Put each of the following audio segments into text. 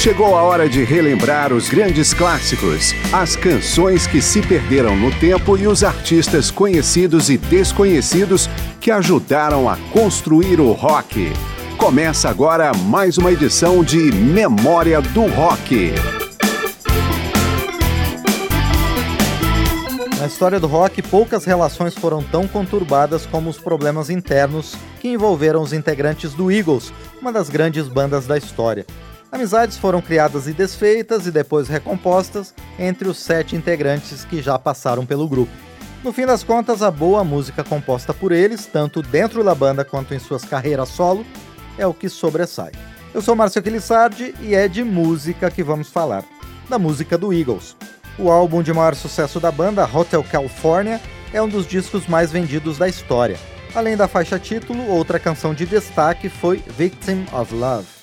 Chegou a hora de relembrar os grandes clássicos, as canções que se perderam no tempo e os artistas conhecidos e desconhecidos que ajudaram a construir o rock. Começa agora mais uma edição de Memória do Rock. Na história do rock, poucas relações foram tão conturbadas como os problemas internos que envolveram os integrantes do Eagles, uma das grandes bandas da história. Amizades foram criadas e desfeitas e depois recompostas entre os sete integrantes que já passaram pelo grupo. No fim das contas, a boa música composta por eles, tanto dentro da banda quanto em suas carreiras solo, é o que sobressai. Eu sou Márcio Aquilissardi e é de música que vamos falar, da música do Eagles. O álbum de maior sucesso da banda, Hotel California, é um dos discos mais vendidos da história. Além da faixa título, outra canção de destaque foi Victim of Love.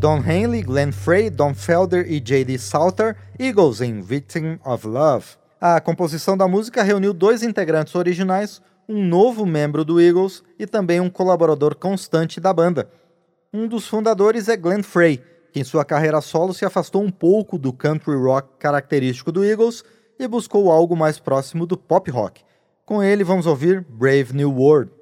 Don Henley, Glenn Frey, Don Felder e J.D. Salter, Eagles em Victim of Love. A composição da música reuniu dois integrantes originais, um novo membro do Eagles e também um colaborador constante da banda. Um dos fundadores é Glenn Frey, que em sua carreira solo se afastou um pouco do country rock característico do Eagles e buscou algo mais próximo do pop rock. Com ele vamos ouvir Brave New World.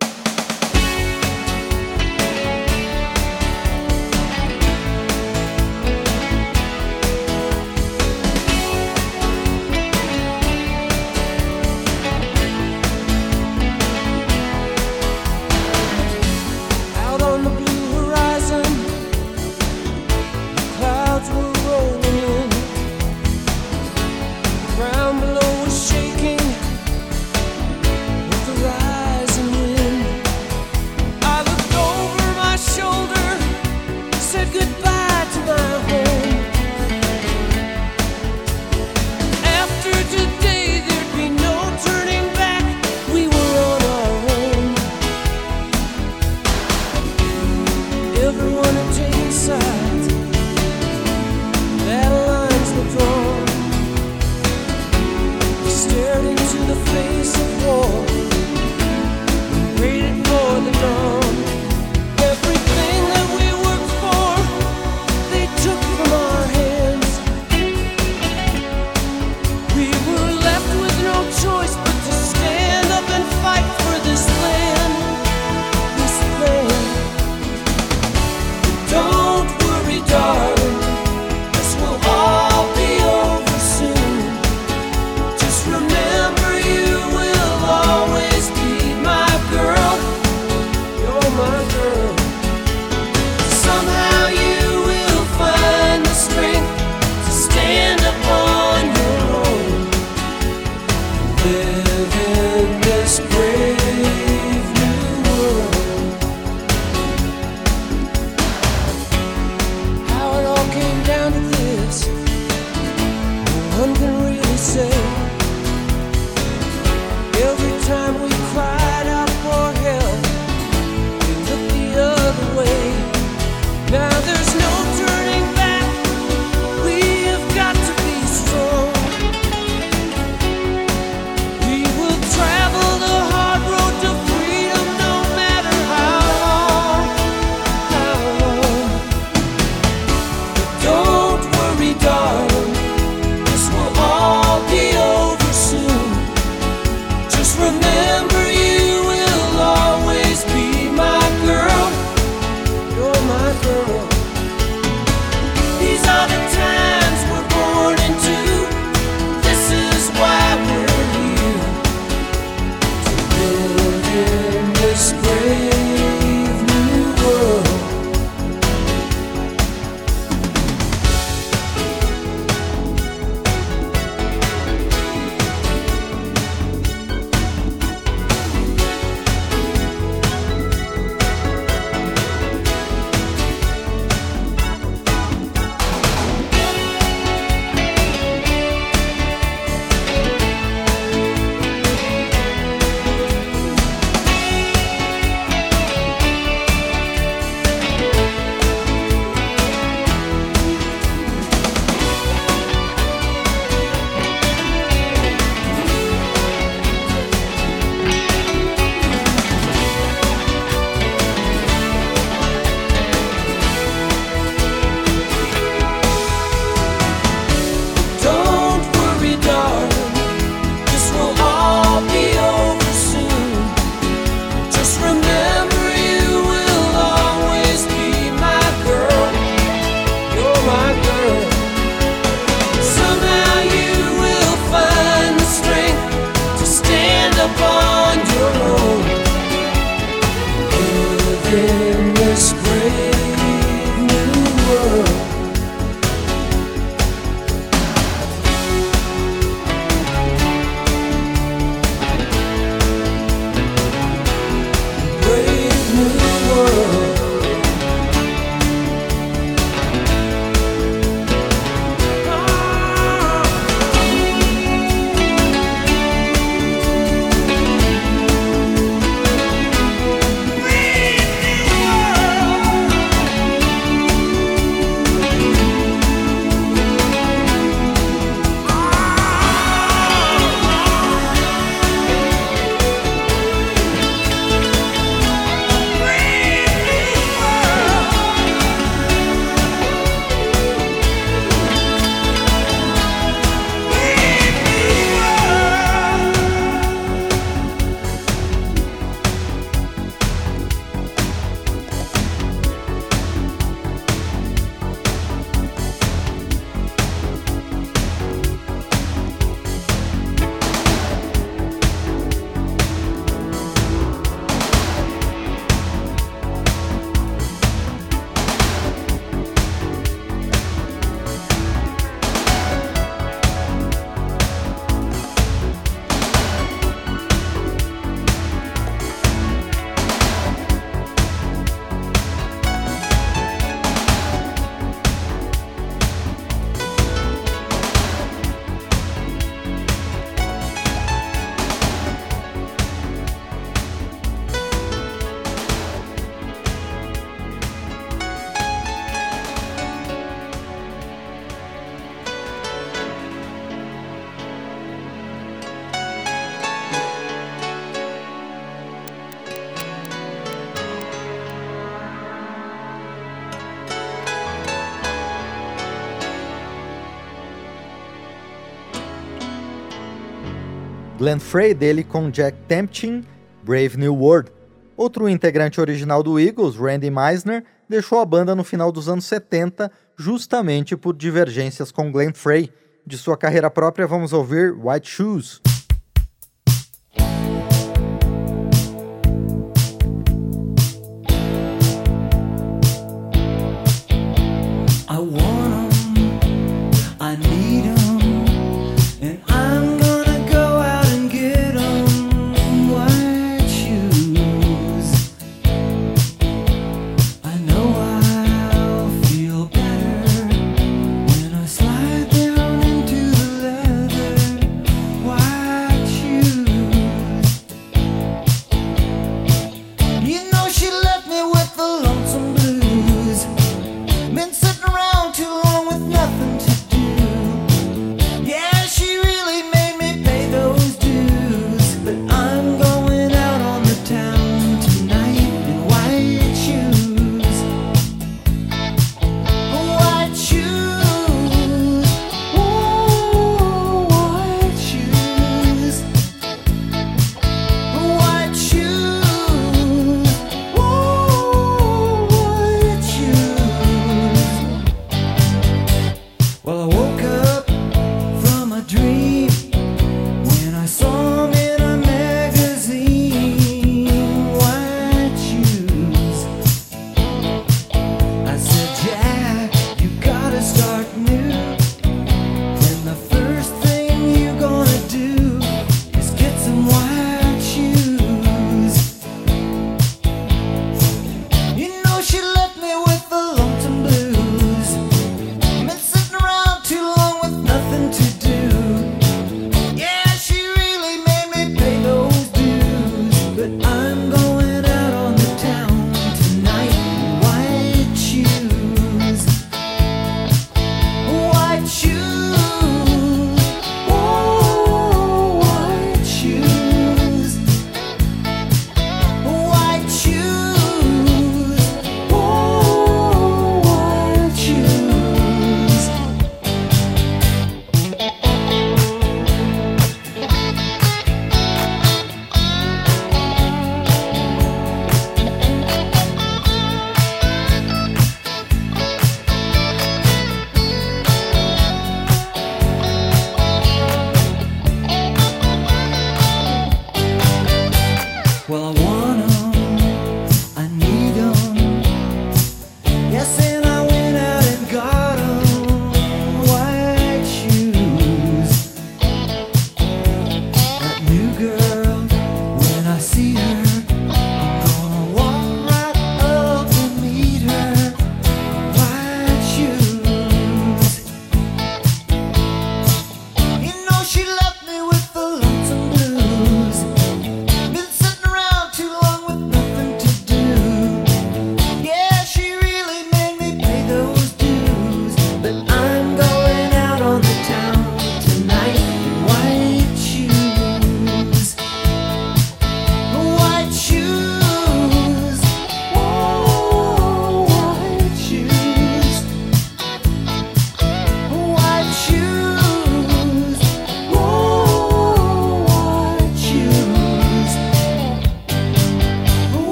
Glenn Frey dele com Jack Tempchin, Brave New World. Outro integrante original do Eagles, Randy Meisner, deixou a banda no final dos anos 70 justamente por divergências com Glenn Frey. De sua carreira própria, vamos ouvir White Shoes.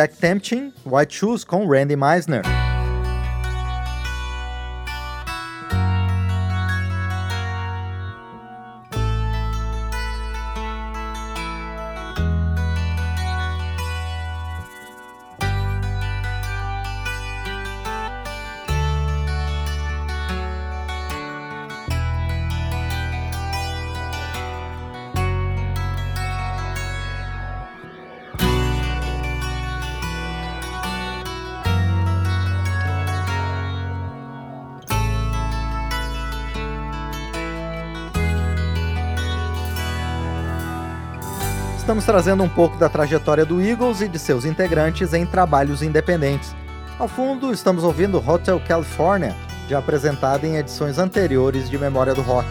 Jack Tempchin, White Shoes com Randy Meisner. Estamos trazendo um pouco da trajetória do Eagles e de seus integrantes em trabalhos independentes. Ao fundo, estamos ouvindo Hotel California, já apresentada em edições anteriores de Memória do Rock.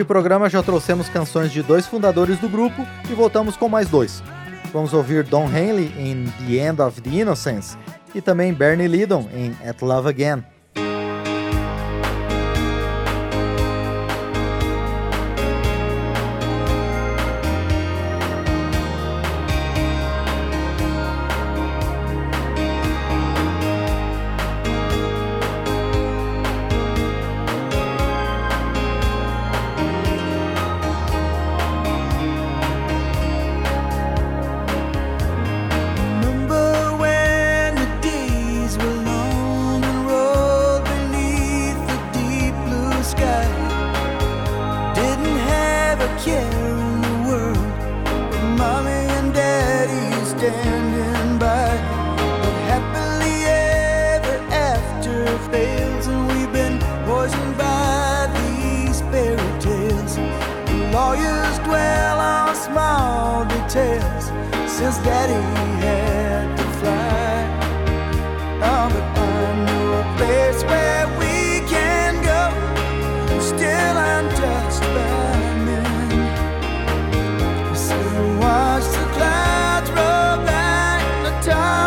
Neste programa já trouxemos canções de dois fundadores do grupo e voltamos com mais dois. Vamos ouvir Don Henley em The End of the Innocence e também Bernie Lidon em At Love Again.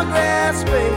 grasping.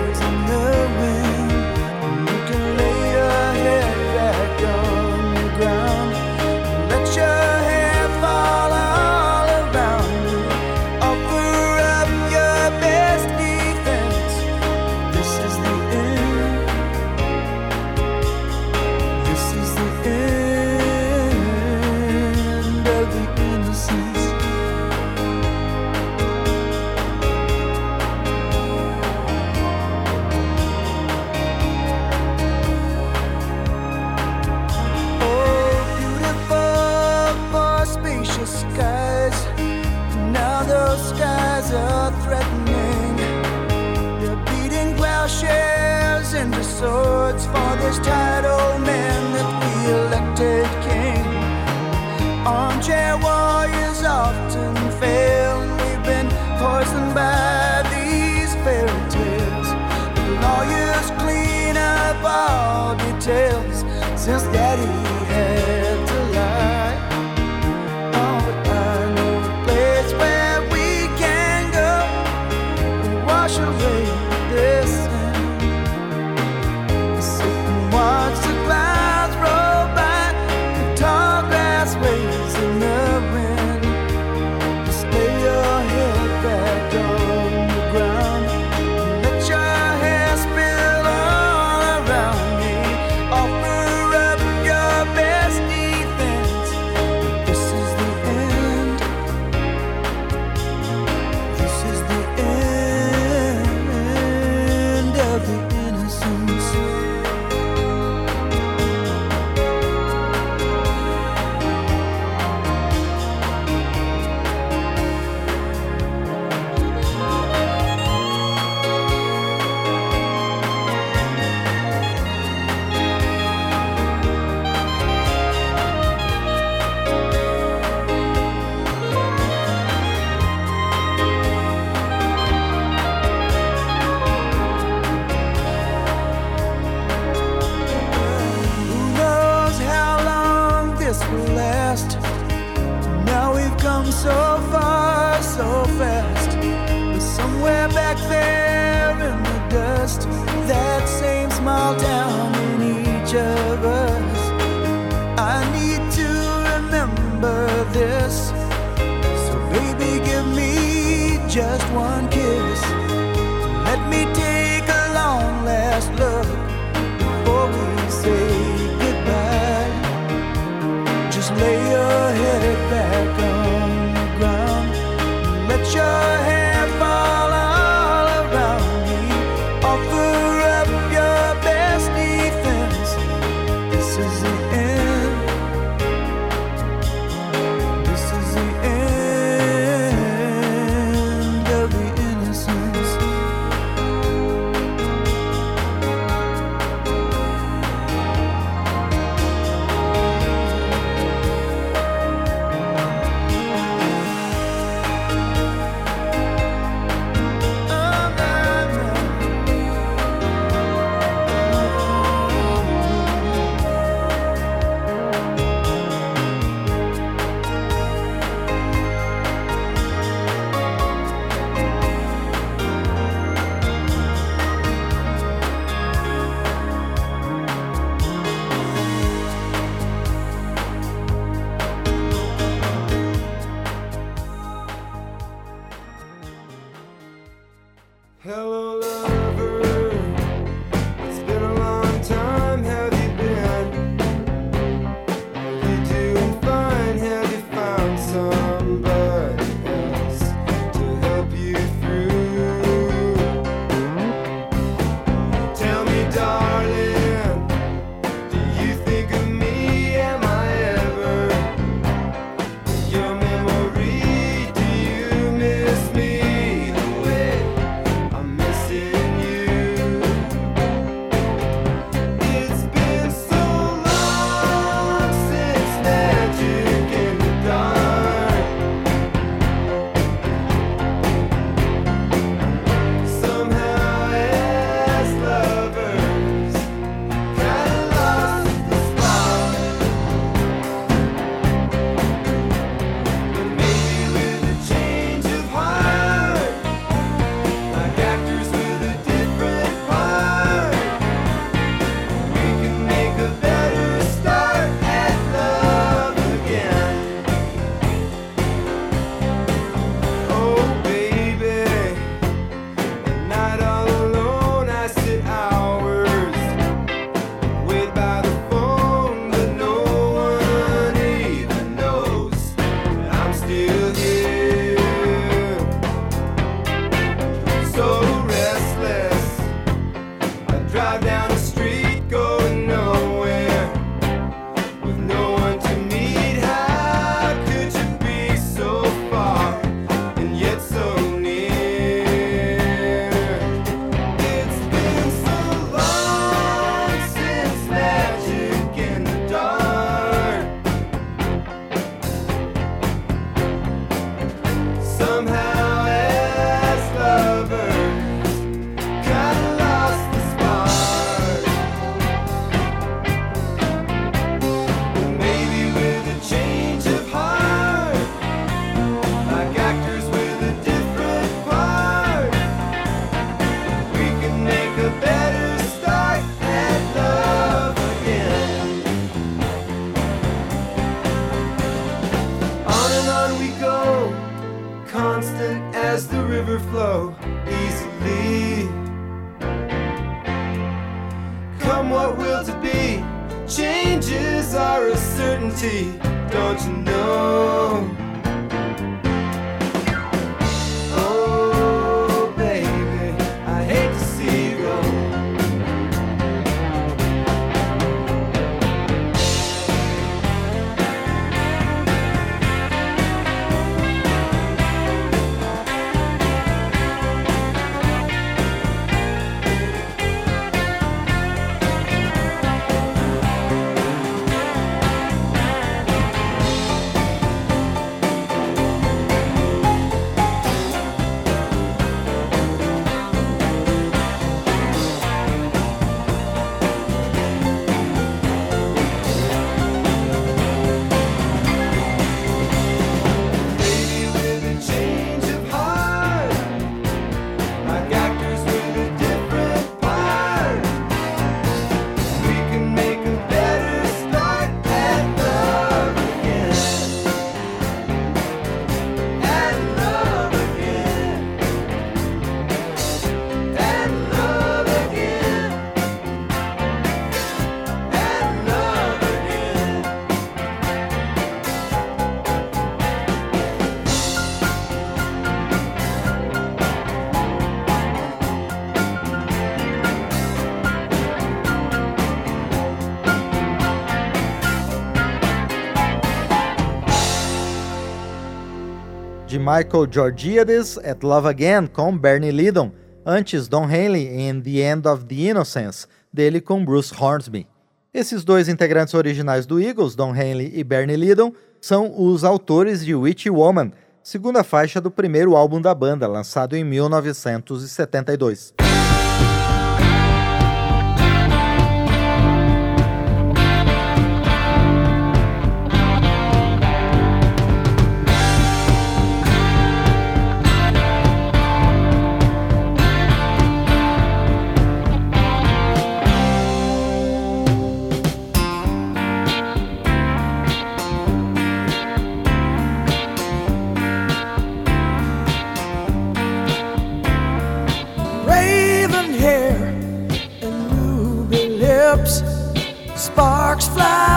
Michael Georgiades at Love Again com Bernie Lydon, antes Don Henley em The End of the Innocence, dele com Bruce Hornsby. Esses dois integrantes originais do Eagles, Don Henley e Bernie Lydon, são os autores de Witchy Woman, segunda faixa do primeiro álbum da banda, lançado em 1972.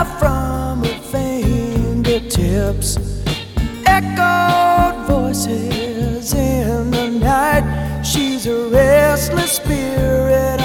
From her fingertips. Echoed voices in the night. She's a restless spirit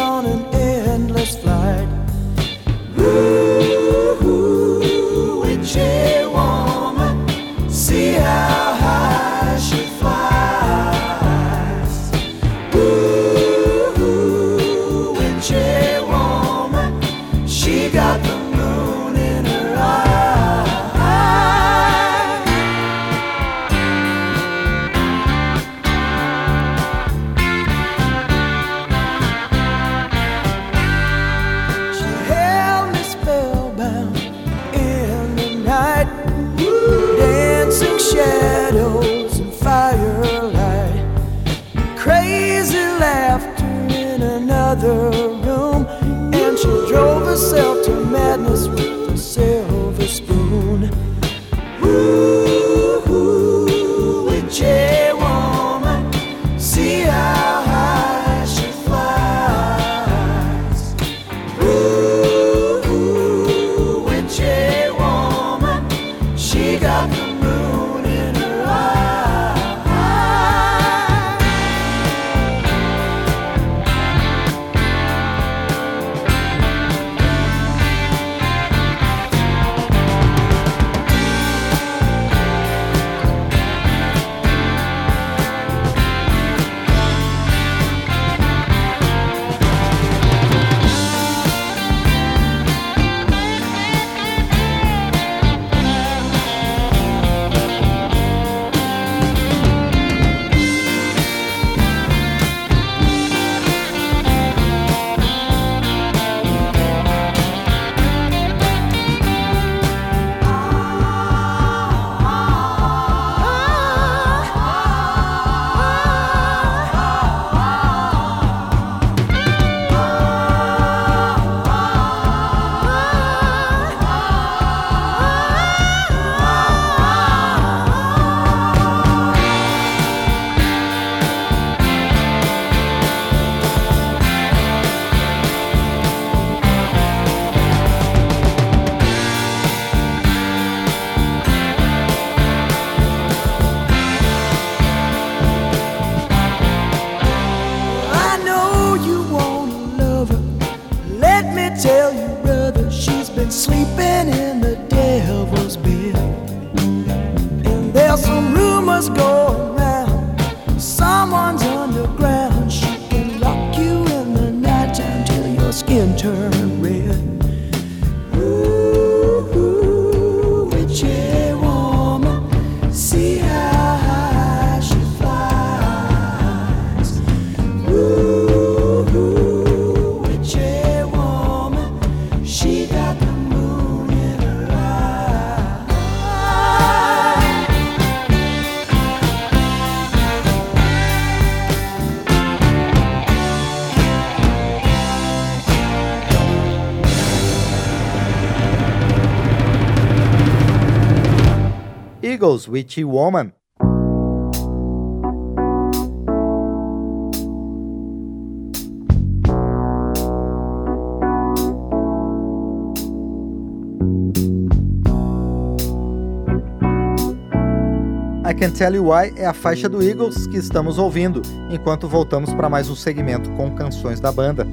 Eagles, Witchy Woman. I Can Tell You Why é a faixa do Eagles que estamos ouvindo, enquanto voltamos para mais um segmento com canções da banda.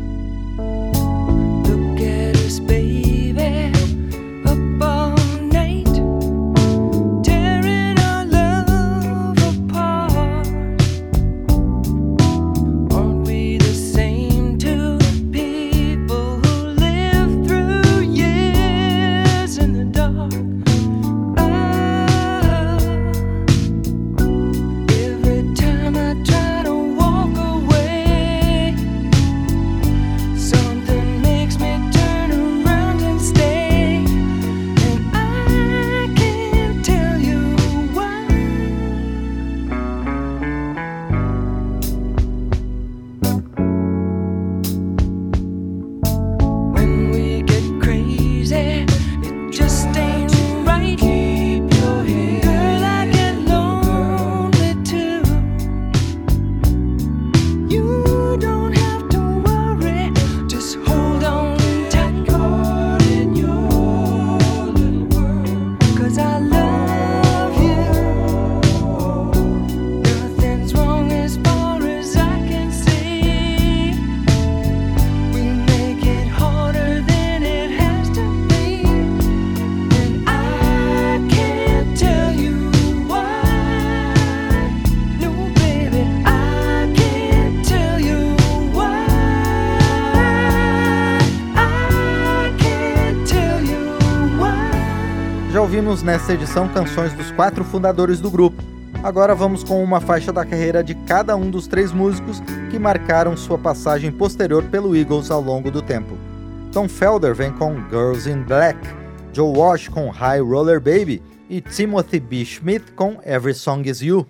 Ouvimos nesta edição canções dos quatro fundadores do grupo. Agora vamos com uma faixa da carreira de cada um dos três músicos que marcaram sua passagem posterior pelo Eagles ao longo do tempo. Tom Felder vem com Girls in Black, Joe Walsh com High Roller Baby e Timothy B. Schmidt com Every Song Is You.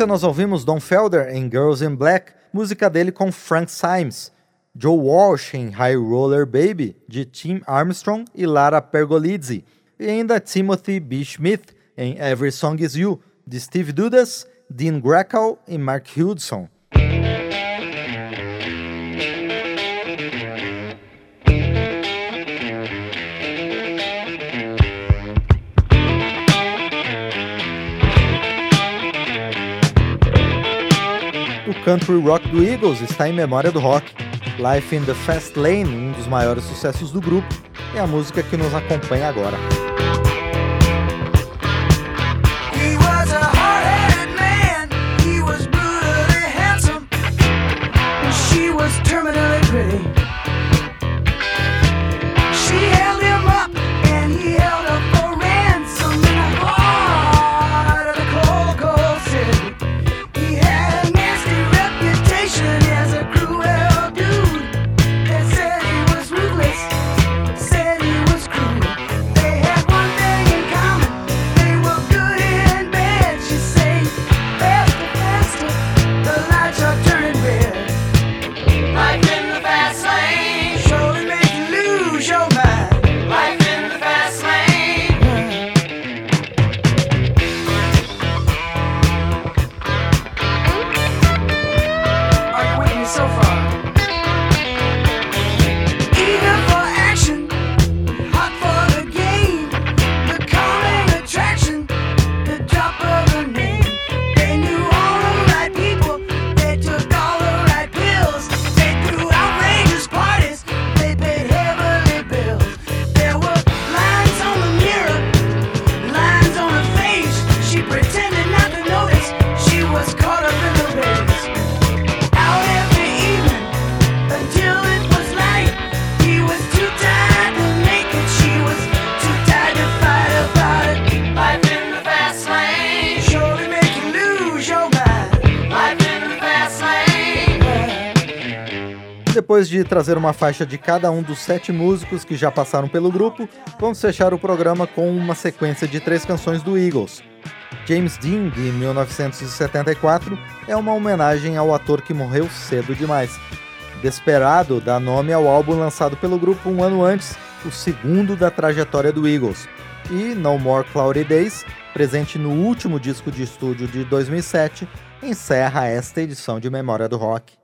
Sequência, nós ouvimos Don Felder em Girls in Black, música dele com Frank Symes, Joe Walsh em High Roller Baby, de Tim Armstrong e Lara Pergolizzi, e ainda Timothy B. Smith em Every Song Is You, de Steve Dudas, Dean Greco e Mark Hudson. Country rock do Eagles está em memória do rock. Life in the Fast Lane, um dos maiores sucessos do grupo, é a música que nos acompanha agora. De trazer uma faixa de cada um dos sete músicos que já passaram pelo grupo, vamos fechar o programa com uma sequência de três canções do Eagles. James Dean, de 1974, é uma homenagem ao ator que morreu cedo demais. Desperado dá nome ao álbum lançado pelo grupo um ano antes, o segundo da trajetória do Eagles. E No More Cloudy Days, presente no último disco de estúdio de 2007, encerra esta edição de Memória do Rock.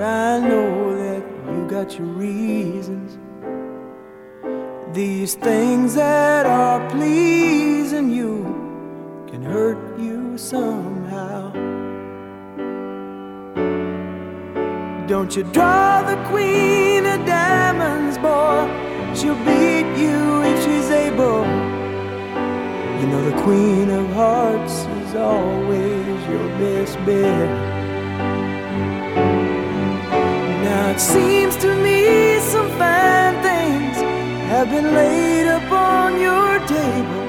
I know that you got your reasons. These things that are pleasing you can hurt you somehow. Don't you draw the queen of diamonds, boy. She'll beat you if she's able. You know the queen of hearts is always your best bet. It seems to me some fine things have been laid upon your table,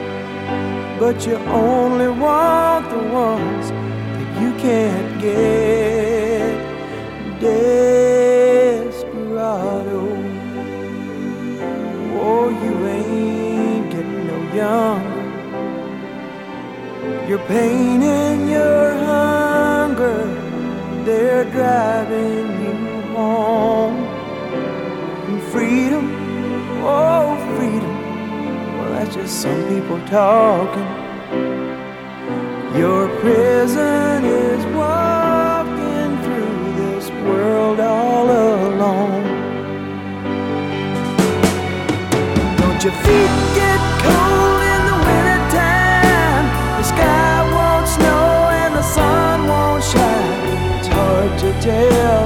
but you only want the ones that you can't get. Desperado, oh, you ain't getting no younger. Your pain and your hunger, they're driving that's just some people talking. Your prison is walking through this world all alone. Don't your feet get cold in the wintertime? The sky won't snow and the sun won't shine. It's hard to tell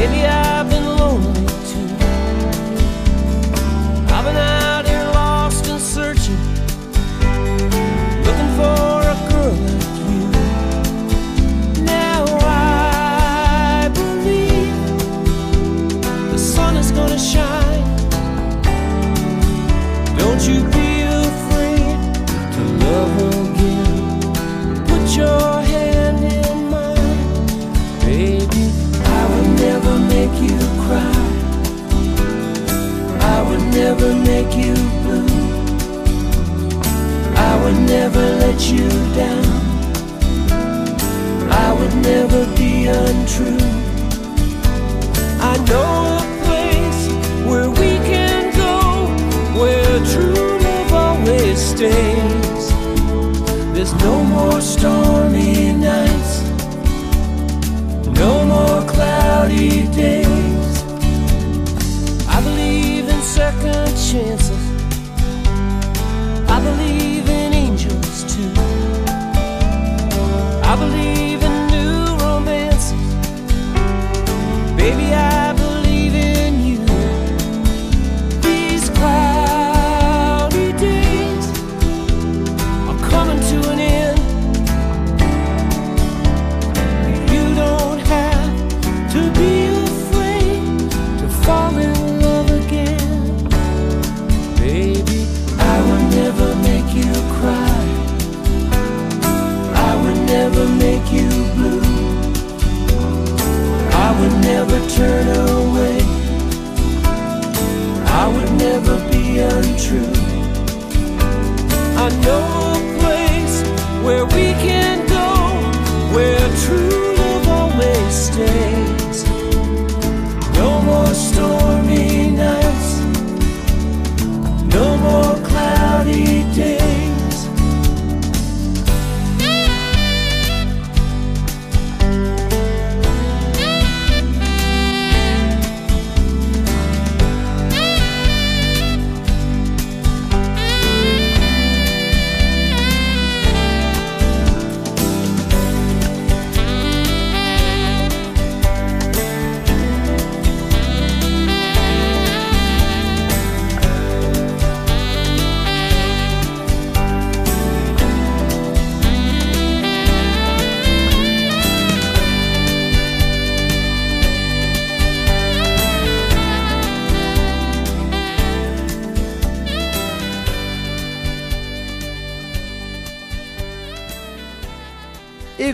Maybe I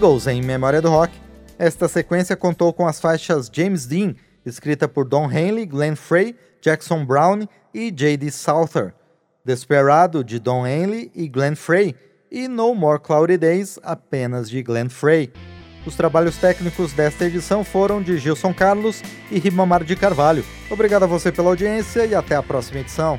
Eagles em Memória do Rock. Esta sequência contou com as faixas James Dean, escrita por Don Henley, Glenn Frey, Jackson Brown e J.D. Souther, Desperado de Don Henley e Glenn Frey e No More Cloudy Days apenas de Glenn Frey. Os trabalhos técnicos desta edição foram de Gilson Carlos e Ribamar de Carvalho. Obrigado a você pela audiência e até a próxima edição.